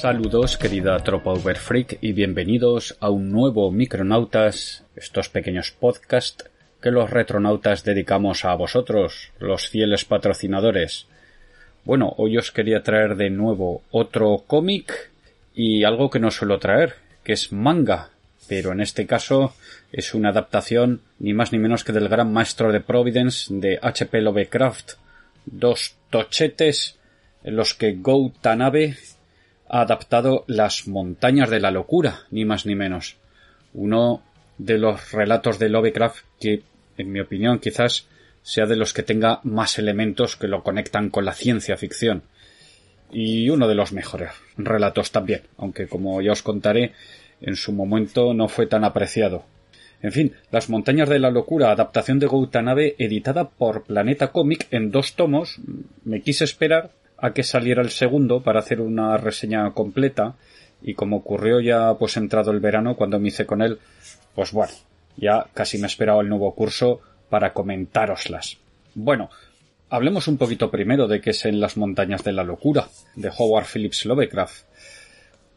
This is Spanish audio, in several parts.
Saludos querida tropa Uberfreak y bienvenidos a un nuevo Micronautas, estos pequeños podcasts que los retronautas dedicamos a vosotros, los fieles patrocinadores. Bueno, hoy os quería traer de nuevo otro cómic y algo que no suelo traer, que es manga, pero en este caso es una adaptación ni más ni menos que del gran maestro de Providence de H.P. Lovecraft, dos tochetes en los que Go ha adaptado Las montañas de la locura, ni más ni menos. Uno de los relatos de Lovecraft que, en mi opinión, quizás sea de los que tenga más elementos que lo conectan con la ciencia ficción. Y uno de los mejores relatos también, aunque como ya os contaré, en su momento no fue tan apreciado. En fin, Las montañas de la locura, adaptación de Gautanabe, editada por Planeta Comic en dos tomos, me quise esperar a que saliera el segundo para hacer una reseña completa y como ocurrió ya pues entrado el verano cuando me hice con él, pues bueno, ya casi me esperaba el nuevo curso para comentároslas. Bueno, hablemos un poquito primero de qué es En las montañas de la locura, de Howard Phillips Lovecraft.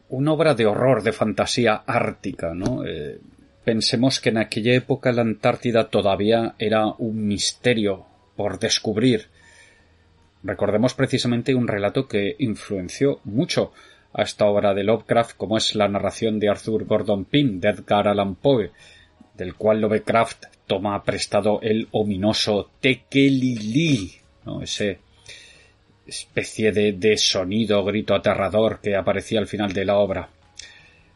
Una obra de horror, de fantasía ártica, ¿no? Eh, pensemos que en aquella época la Antártida todavía era un misterio por descubrir Recordemos precisamente un relato que influenció mucho a esta obra de Lovecraft, como es la narración de Arthur Gordon Pym de Edgar Allan Poe, del cual Lovecraft toma prestado el ominoso Tekelili, ¿no? ese especie de, de sonido, grito aterrador que aparecía al final de la obra.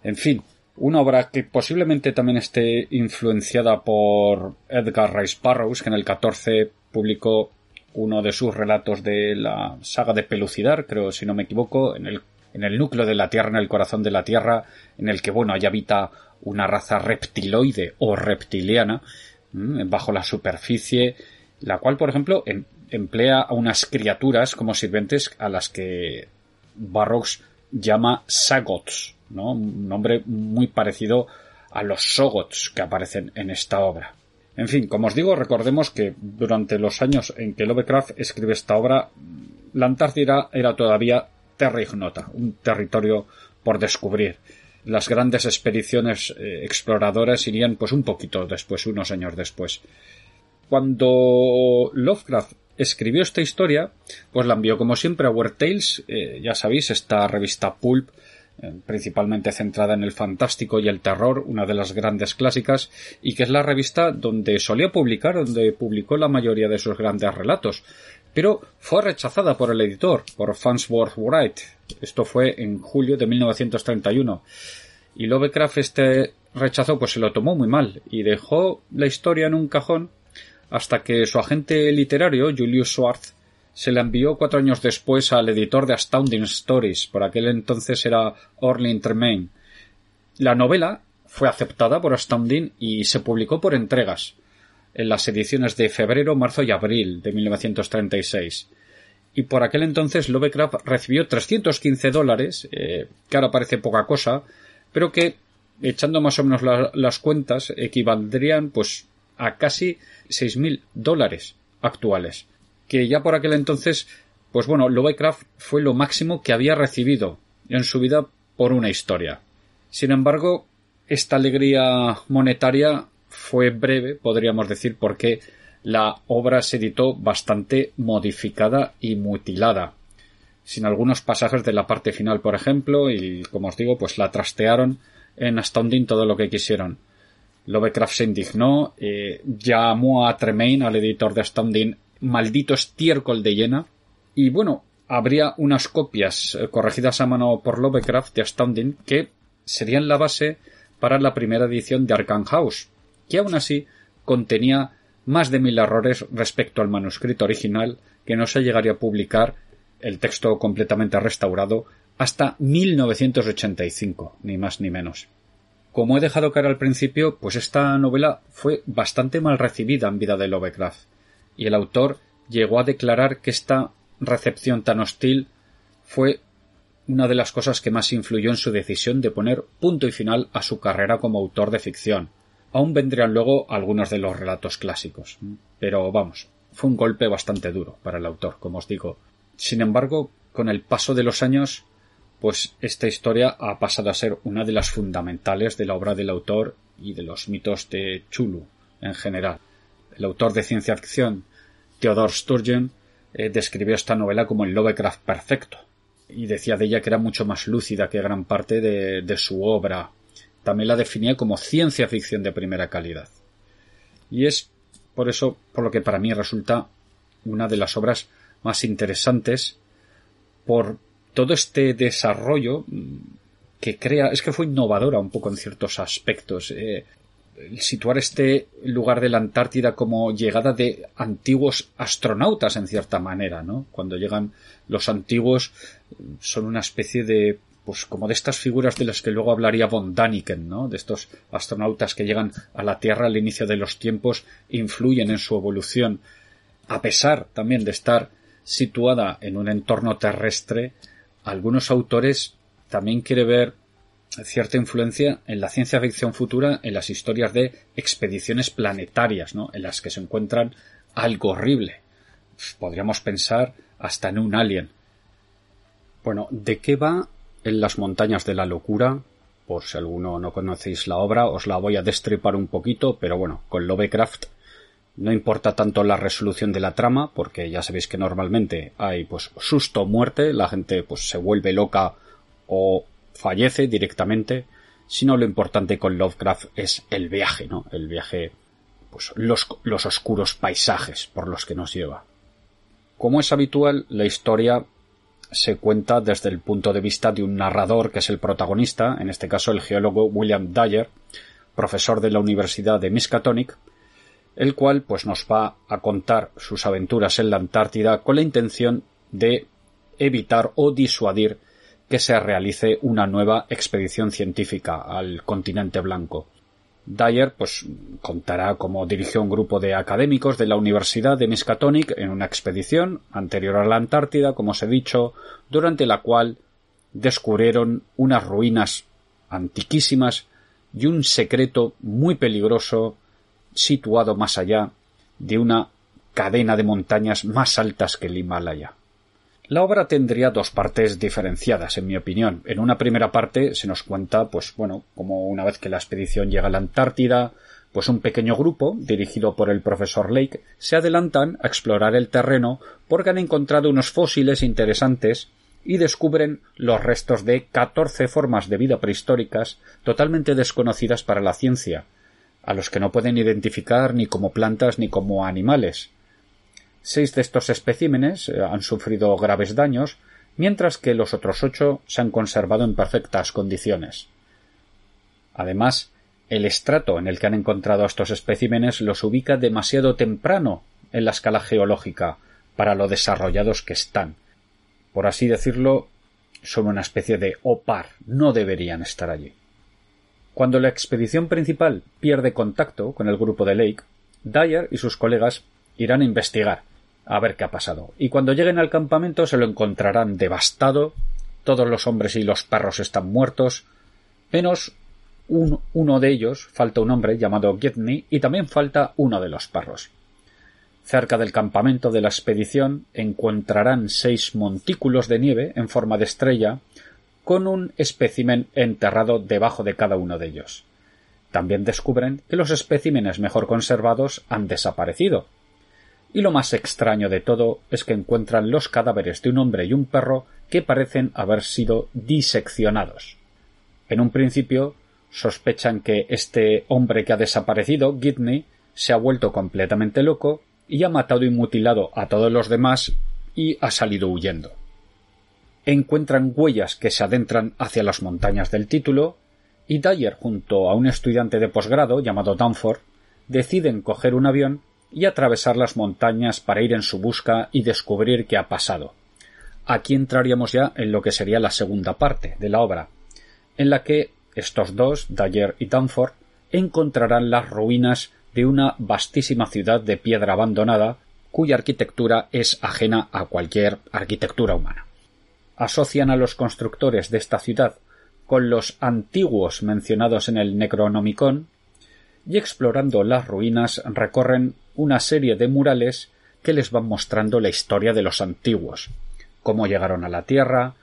En fin, una obra que posiblemente también esté influenciada por Edgar Rice Burroughs, que en el 14 publicó uno de sus relatos de la saga de Pelucidar, creo si no me equivoco, en el, en el núcleo de la Tierra, en el corazón de la Tierra, en el que, bueno, allá habita una raza reptiloide o reptiliana, bajo la superficie, la cual, por ejemplo, em, emplea a unas criaturas como sirvientes a las que Barrocks llama Sagots, ¿no? Un nombre muy parecido a los Sogots que aparecen en esta obra. En fin, como os digo, recordemos que durante los años en que Lovecraft escribe esta obra, la Antártida era todavía terra ignota, un territorio por descubrir. Las grandes expediciones eh, exploradoras irían pues un poquito después, unos años después. Cuando Lovecraft escribió esta historia, pues la envió como siempre a Weird Tales, eh, ya sabéis, esta revista Pulp eh, principalmente centrada en el fantástico y el terror, una de las grandes clásicas, y que es la revista donde solía publicar, donde publicó la mayoría de sus grandes relatos, pero fue rechazada por el editor, por Farnsworth Wright. Esto fue en julio de 1931. Y Lovecraft este rechazo pues se lo tomó muy mal y dejó la historia en un cajón hasta que su agente literario, Julius Schwartz, se la envió cuatro años después al editor de Astounding Stories, por aquel entonces era Orlin Tremaine. La novela fue aceptada por Astounding y se publicó por entregas, en las ediciones de febrero, marzo y abril de 1936. Y por aquel entonces Lovecraft recibió 315 dólares, eh, que ahora parece poca cosa, pero que, echando más o menos las cuentas, equivaldrían pues a casi 6.000 dólares actuales que ya por aquel entonces, pues bueno, Lovecraft fue lo máximo que había recibido en su vida por una historia. Sin embargo, esta alegría monetaria fue breve, podríamos decir, porque la obra se editó bastante modificada y mutilada, sin algunos pasajes de la parte final, por ejemplo, y como os digo, pues la trastearon en Astounding todo lo que quisieron. Lovecraft se indignó, eh, llamó a Tremaine, al editor de Astounding, maldito estiércol de llena, y bueno, habría unas copias eh, corregidas a mano por Lovecraft de Astounding que serían la base para la primera edición de Arkham House, que aún así contenía más de mil errores respecto al manuscrito original que no se llegaría a publicar el texto completamente restaurado hasta 1985, ni más ni menos. Como he dejado caer al principio, pues esta novela fue bastante mal recibida en vida de Lovecraft, y el autor llegó a declarar que esta recepción tan hostil fue una de las cosas que más influyó en su decisión de poner punto y final a su carrera como autor de ficción. Aún vendrían luego algunos de los relatos clásicos. Pero vamos, fue un golpe bastante duro para el autor, como os digo. Sin embargo, con el paso de los años, pues esta historia ha pasado a ser una de las fundamentales de la obra del autor y de los mitos de Chulu en general. El autor de ciencia ficción, Theodore Sturgeon, eh, describió esta novela como el Lovecraft perfecto y decía de ella que era mucho más lúcida que gran parte de, de su obra. También la definía como ciencia ficción de primera calidad. Y es por eso por lo que para mí resulta una de las obras más interesantes por todo este desarrollo mm, que crea, es que fue innovadora un poco en ciertos aspectos. Eh, situar este lugar de la Antártida como llegada de antiguos astronautas en cierta manera, ¿no? Cuando llegan los antiguos son una especie de pues como de estas figuras de las que luego hablaría von Daniken, ¿no? De estos astronautas que llegan a la Tierra al inicio de los tiempos, influyen en su evolución, a pesar también de estar situada en un entorno terrestre, algunos autores también quiere ver cierta influencia en la ciencia ficción futura en las historias de expediciones planetarias, ¿no? En las que se encuentran algo horrible. Podríamos pensar hasta en un alien. Bueno, ¿de qué va en las montañas de la locura? Por si alguno no conocéis la obra, os la voy a destripar un poquito, pero bueno, con Lovecraft no importa tanto la resolución de la trama, porque ya sabéis que normalmente hay pues susto o muerte, la gente pues se vuelve loca o fallece directamente, sino lo importante con Lovecraft es el viaje, ¿no? El viaje, pues los, los oscuros paisajes por los que nos lleva. Como es habitual, la historia se cuenta desde el punto de vista de un narrador que es el protagonista, en este caso el geólogo William Dyer, profesor de la Universidad de Miskatonic, el cual pues nos va a contar sus aventuras en la Antártida con la intención de evitar o disuadir que se realice una nueva expedición científica al continente blanco. Dyer pues contará cómo dirigió un grupo de académicos de la Universidad de Miskatonic en una expedición anterior a la Antártida, como os he dicho, durante la cual descubrieron unas ruinas antiquísimas y un secreto muy peligroso situado más allá de una cadena de montañas más altas que el Himalaya. La obra tendría dos partes diferenciadas, en mi opinión. En una primera parte se nos cuenta, pues bueno, como una vez que la expedición llega a la Antártida, pues un pequeño grupo, dirigido por el profesor Lake, se adelantan a explorar el terreno porque han encontrado unos fósiles interesantes y descubren los restos de catorce formas de vida prehistóricas totalmente desconocidas para la ciencia, a los que no pueden identificar ni como plantas ni como animales, Seis de estos especímenes eh, han sufrido graves daños, mientras que los otros ocho se han conservado en perfectas condiciones. Además, el estrato en el que han encontrado estos especímenes los ubica demasiado temprano en la escala geológica para lo desarrollados que están. Por así decirlo, son una especie de opar, no deberían estar allí. Cuando la expedición principal pierde contacto con el grupo de Lake, Dyer y sus colegas irán a investigar, a ver qué ha pasado. Y cuando lleguen al campamento se lo encontrarán devastado, todos los hombres y los perros están muertos, menos un, uno de ellos, falta un hombre llamado Getney, y también falta uno de los perros. Cerca del campamento de la expedición encontrarán seis montículos de nieve en forma de estrella, con un espécimen enterrado debajo de cada uno de ellos. También descubren que los especímenes mejor conservados han desaparecido, y lo más extraño de todo es que encuentran los cadáveres de un hombre y un perro que parecen haber sido diseccionados. En un principio sospechan que este hombre que ha desaparecido, Gidney, se ha vuelto completamente loco y ha matado y mutilado a todos los demás y ha salido huyendo. Encuentran huellas que se adentran hacia las montañas del título y Dyer junto a un estudiante de posgrado llamado Danforth deciden coger un avión y atravesar las montañas para ir en su busca y descubrir qué ha pasado. Aquí entraríamos ya en lo que sería la segunda parte de la obra, en la que estos dos, Dyer y Danforth, encontrarán las ruinas de una vastísima ciudad de piedra abandonada cuya arquitectura es ajena a cualquier arquitectura humana. Asocian a los constructores de esta ciudad con los antiguos mencionados en el Necronomicon y explorando las ruinas recorren una serie de murales que les van mostrando la historia de los antiguos, cómo llegaron a la Tierra,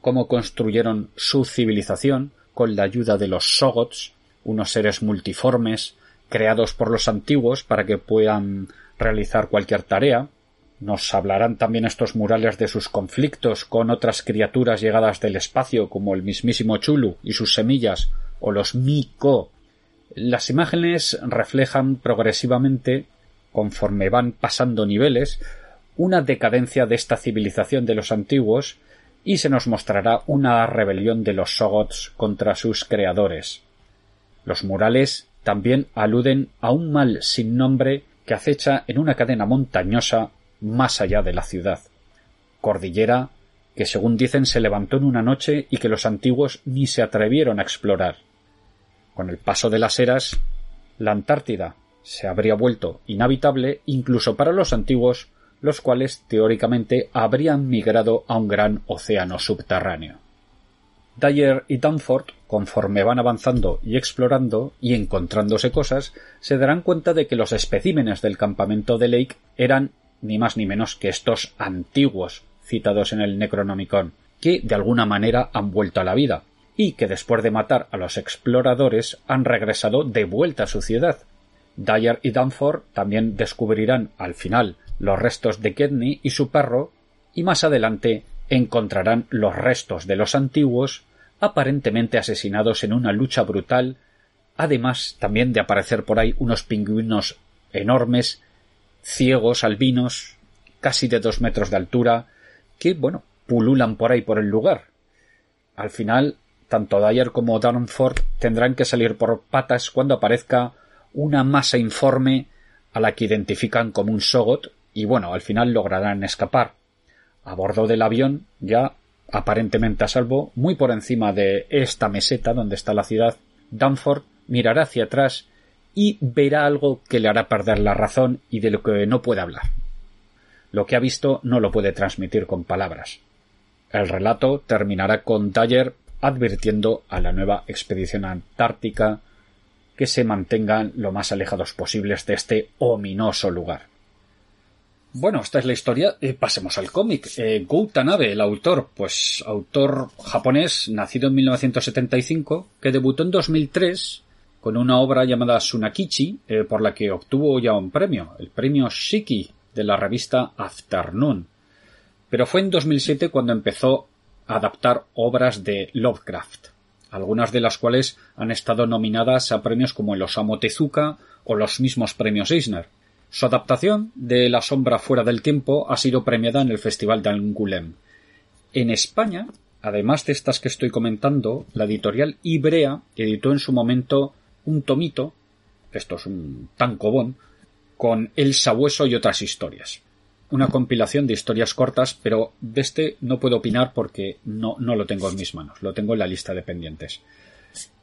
cómo construyeron su civilización con la ayuda de los Sogots, unos seres multiformes creados por los antiguos para que puedan realizar cualquier tarea. Nos hablarán también estos murales de sus conflictos con otras criaturas llegadas del espacio como el mismísimo Chulu y sus semillas o los Miko. Las imágenes reflejan progresivamente, conforme van pasando niveles, una decadencia de esta civilización de los antiguos y se nos mostrará una rebelión de los Sogots contra sus creadores. Los murales también aluden a un mal sin nombre que acecha en una cadena montañosa más allá de la ciudad. Cordillera que según dicen se levantó en una noche y que los antiguos ni se atrevieron a explorar. Con el paso de las eras, la Antártida se habría vuelto inhabitable incluso para los antiguos los cuales teóricamente habrían migrado a un gran océano subterráneo. Dyer y Danforth, conforme van avanzando y explorando y encontrándose cosas, se darán cuenta de que los especímenes del campamento de Lake eran ni más ni menos que estos antiguos citados en el Necronomicon, que de alguna manera han vuelto a la vida, y que después de matar a los exploradores han regresado de vuelta a su ciudad. Dyer y Danforth también descubrirán al final los restos de Kedney y su perro, y más adelante encontrarán los restos de los antiguos, aparentemente asesinados en una lucha brutal, además también de aparecer por ahí unos pingüinos enormes, ciegos, albinos, casi de dos metros de altura, que, bueno, pululan por ahí por el lugar. Al final, tanto Dyer como Darnford tendrán que salir por patas cuando aparezca una masa informe a la que identifican como un Sogot y bueno, al final lograrán escapar. A bordo del avión, ya aparentemente a salvo, muy por encima de esta meseta donde está la ciudad, Danforth mirará hacia atrás y verá algo que le hará perder la razón y de lo que no puede hablar. Lo que ha visto no lo puede transmitir con palabras. El relato terminará con Dyer advirtiendo a la nueva expedición antártica que se mantengan lo más alejados posibles de este ominoso lugar. Bueno, esta es la historia. Eh, pasemos al cómic. Eh, Tanabe, el autor, pues autor japonés, nacido en 1975, que debutó en 2003 con una obra llamada Sunakichi, eh, por la que obtuvo ya un premio, el premio Shiki de la revista Afternoon. Pero fue en 2007 cuando empezó a adaptar obras de Lovecraft, algunas de las cuales han estado nominadas a premios como el Osamu Tezuka o los mismos premios Eisner. Su adaptación de La sombra fuera del tiempo ha sido premiada en el Festival de Angoulême. En España, además de estas que estoy comentando, la editorial Ibrea editó en su momento un tomito, esto es un tancobón, con El sabueso y otras historias. Una compilación de historias cortas, pero de este no puedo opinar porque no, no lo tengo en mis manos, lo tengo en la lista de pendientes.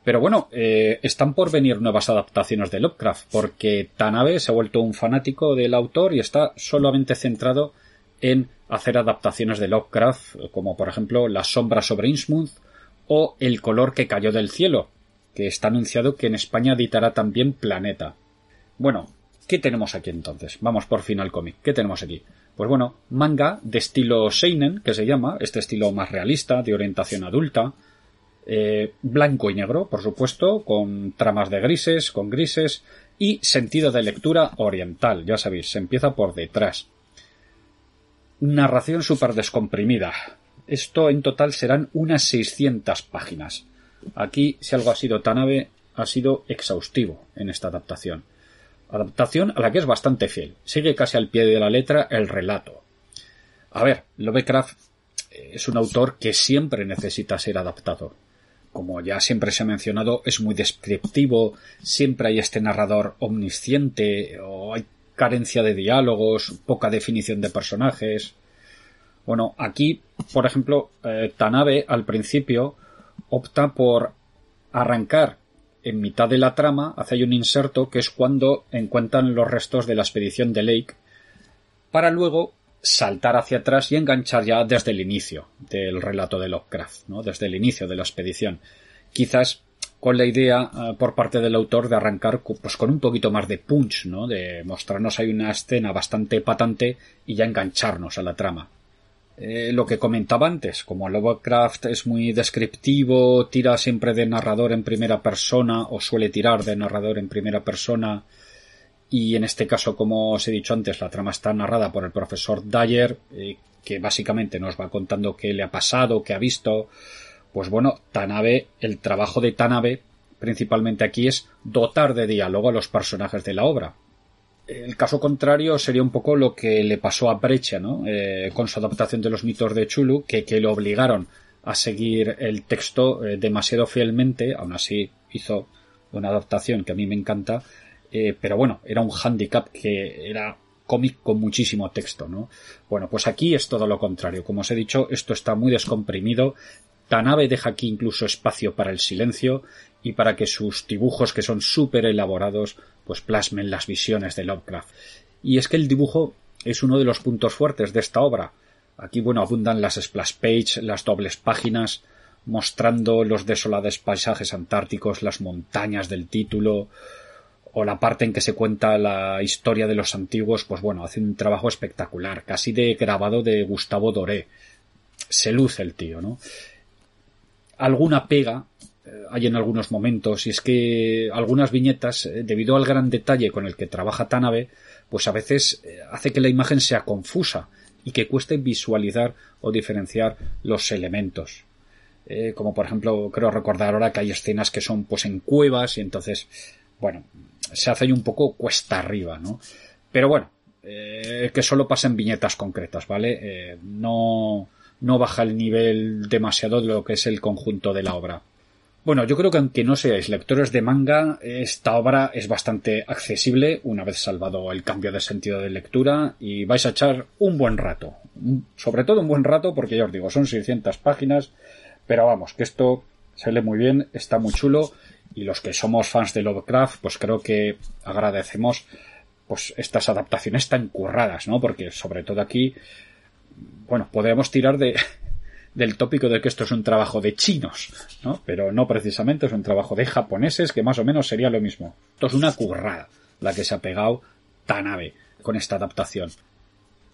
Pero bueno, eh, están por venir nuevas adaptaciones de Lovecraft, porque Tanabe se ha vuelto un fanático del autor y está solamente centrado en hacer adaptaciones de Lovecraft, como por ejemplo La sombra sobre Innsmouth o El color que cayó del cielo, que está anunciado que en España editará también Planeta. Bueno, ¿qué tenemos aquí entonces? Vamos por fin al cómic. ¿Qué tenemos aquí? Pues bueno, manga de estilo Seinen, que se llama, este estilo más realista, de orientación adulta, eh, blanco y negro, por supuesto, con tramas de grises, con grises y sentido de lectura oriental, ya sabéis, se empieza por detrás. Narración súper descomprimida. Esto en total serán unas 600 páginas. Aquí, si algo ha sido Tanabe, ha sido exhaustivo en esta adaptación. Adaptación a la que es bastante fiel. Sigue casi al pie de la letra el relato. A ver, Lovecraft es un autor que siempre necesita ser adaptado. Como ya siempre se ha mencionado, es muy descriptivo, siempre hay este narrador omnisciente, o hay carencia de diálogos, poca definición de personajes. Bueno, aquí, por ejemplo, eh, Tanabe al principio opta por arrancar en mitad de la trama, hace un inserto que es cuando encuentran los restos de la expedición de Lake, para luego saltar hacia atrás y enganchar ya desde el inicio del relato de Lovecraft, ¿no? desde el inicio de la expedición. Quizás con la idea eh, por parte del autor de arrancar pues con un poquito más de punch, ¿no? de mostrarnos ahí una escena bastante patante y ya engancharnos a la trama. Eh, lo que comentaba antes, como Lovecraft es muy descriptivo, tira siempre de narrador en primera persona o suele tirar de narrador en primera persona y en este caso, como os he dicho antes, la trama está narrada por el profesor Dyer, eh, que básicamente nos va contando qué le ha pasado, qué ha visto. Pues bueno, Tanabe, el trabajo de Tanabe principalmente aquí es dotar de diálogo a los personajes de la obra. El caso contrario sería un poco lo que le pasó a Brecha, ¿no? Eh, con su adaptación de los mitos de Chulu, que, que le obligaron a seguir el texto eh, demasiado fielmente, aún así hizo una adaptación que a mí me encanta, eh, pero bueno, era un handicap que era cómic con muchísimo texto, ¿no? Bueno, pues aquí es todo lo contrario. Como os he dicho, esto está muy descomprimido. Tanabe deja aquí incluso espacio para el silencio y para que sus dibujos, que son súper elaborados, pues plasmen las visiones de Lovecraft. Y es que el dibujo es uno de los puntos fuertes de esta obra. Aquí, bueno, abundan las splash page, las dobles páginas, mostrando los desolados paisajes antárticos, las montañas del título, o la parte en que se cuenta la historia de los antiguos, pues bueno, hace un trabajo espectacular, casi de grabado de Gustavo Doré. Se luce el tío, ¿no? Alguna pega hay en algunos momentos y es que algunas viñetas, eh, debido al gran detalle con el que trabaja Tanabe, pues a veces eh, hace que la imagen sea confusa y que cueste visualizar o diferenciar los elementos. como por ejemplo, creo recordar ahora que hay escenas que son pues en cuevas y entonces, bueno, se hace ahí un poco cuesta arriba, ¿no? Pero bueno, que solo pasen viñetas concretas, ¿vale? no, no baja el nivel demasiado de lo que es el conjunto de la obra. Bueno, yo creo que aunque no seáis lectores de manga, esta obra es bastante accesible una vez salvado el cambio de sentido de lectura y vais a echar un buen rato. Sobre todo un buen rato porque ya os digo, son 600 páginas, pero vamos, que esto se lee muy bien, está muy chulo y los que somos fans de Lovecraft, pues creo que agradecemos pues estas adaptaciones tan curradas, ¿no? Porque sobre todo aquí, bueno, podemos tirar de, del tópico de que esto es un trabajo de chinos, ¿no? Pero no precisamente, es un trabajo de japoneses que más o menos sería lo mismo. Esto es una currada la que se ha pegado Tanabe con esta adaptación.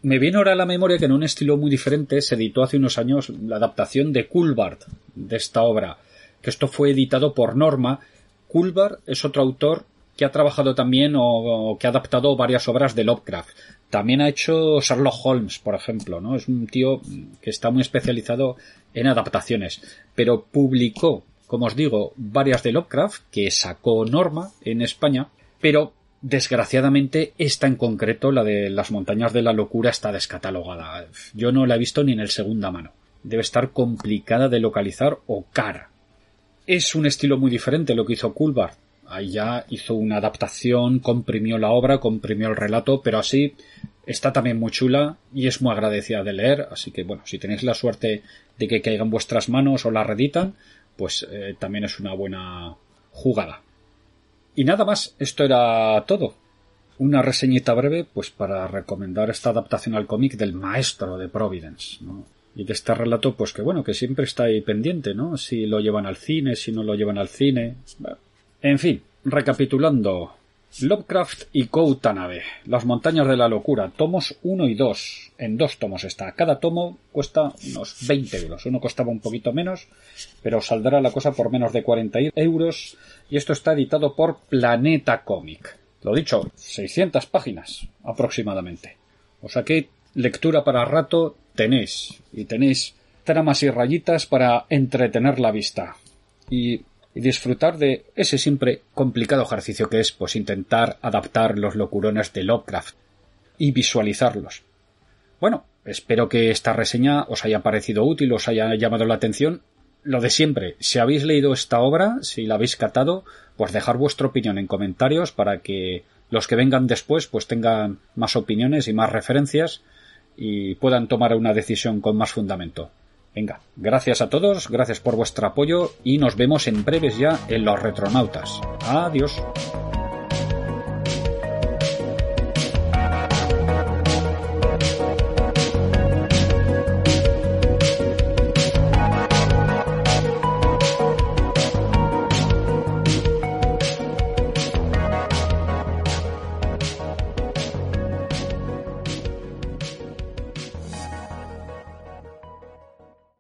Me viene ahora a la memoria que en un estilo muy diferente se editó hace unos años la adaptación de Kulbart de esta obra, que esto fue editado por Norma. Kulbart es otro autor que ha trabajado también o, que ha adaptado varias obras de Lovecraft. También ha hecho Sherlock Holmes, por ejemplo, ¿no? Es un tío que está muy especializado en adaptaciones, pero publicó, como os digo, varias de Lovecraft que sacó Norma en España, pero desgraciadamente esta en concreto, la de las montañas de la locura, está descatalogada. Yo no la he visto ni en el segunda mano. Debe estar complicada de localizar o cara. Es un estilo muy diferente lo que hizo Kulbart Ahí ya hizo una adaptación, comprimió la obra, comprimió el relato, pero así está también muy chula y es muy agradecida de leer. Así que bueno, si tenéis la suerte de que caiga en vuestras manos o la reditan, pues eh, también es una buena jugada. Y nada más, esto era todo. Una reseñita breve, pues para recomendar esta adaptación al cómic del maestro de Providence, ¿no? Y de este relato, pues que bueno, que siempre está ahí pendiente, ¿no? Si lo llevan al cine, si no lo llevan al cine. En fin, recapitulando. Lovecraft y Koutanabe, Las montañas de la locura, tomos 1 y 2. En dos tomos está. Cada tomo cuesta unos 20 euros. Uno costaba un poquito menos, pero saldrá la cosa por menos de 40 euros. Y esto está editado por Planeta Comic. Lo dicho, 600 páginas aproximadamente. O sea que lectura para rato tenéis. Y tenéis tramas y rayitas para entretener la vista. Y y disfrutar de ese siempre complicado ejercicio que es pues intentar adaptar los locurones de Lovecraft y visualizarlos. Bueno, espero que esta reseña os haya parecido útil, os haya llamado la atención. Lo de siempre, si habéis leído esta obra, si la habéis catado, pues dejar vuestra opinión en comentarios para que los que vengan después pues tengan más opiniones y más referencias y puedan tomar una decisión con más fundamento. Venga, gracias a todos, gracias por vuestro apoyo y nos vemos en breves ya en los retronautas. Adiós.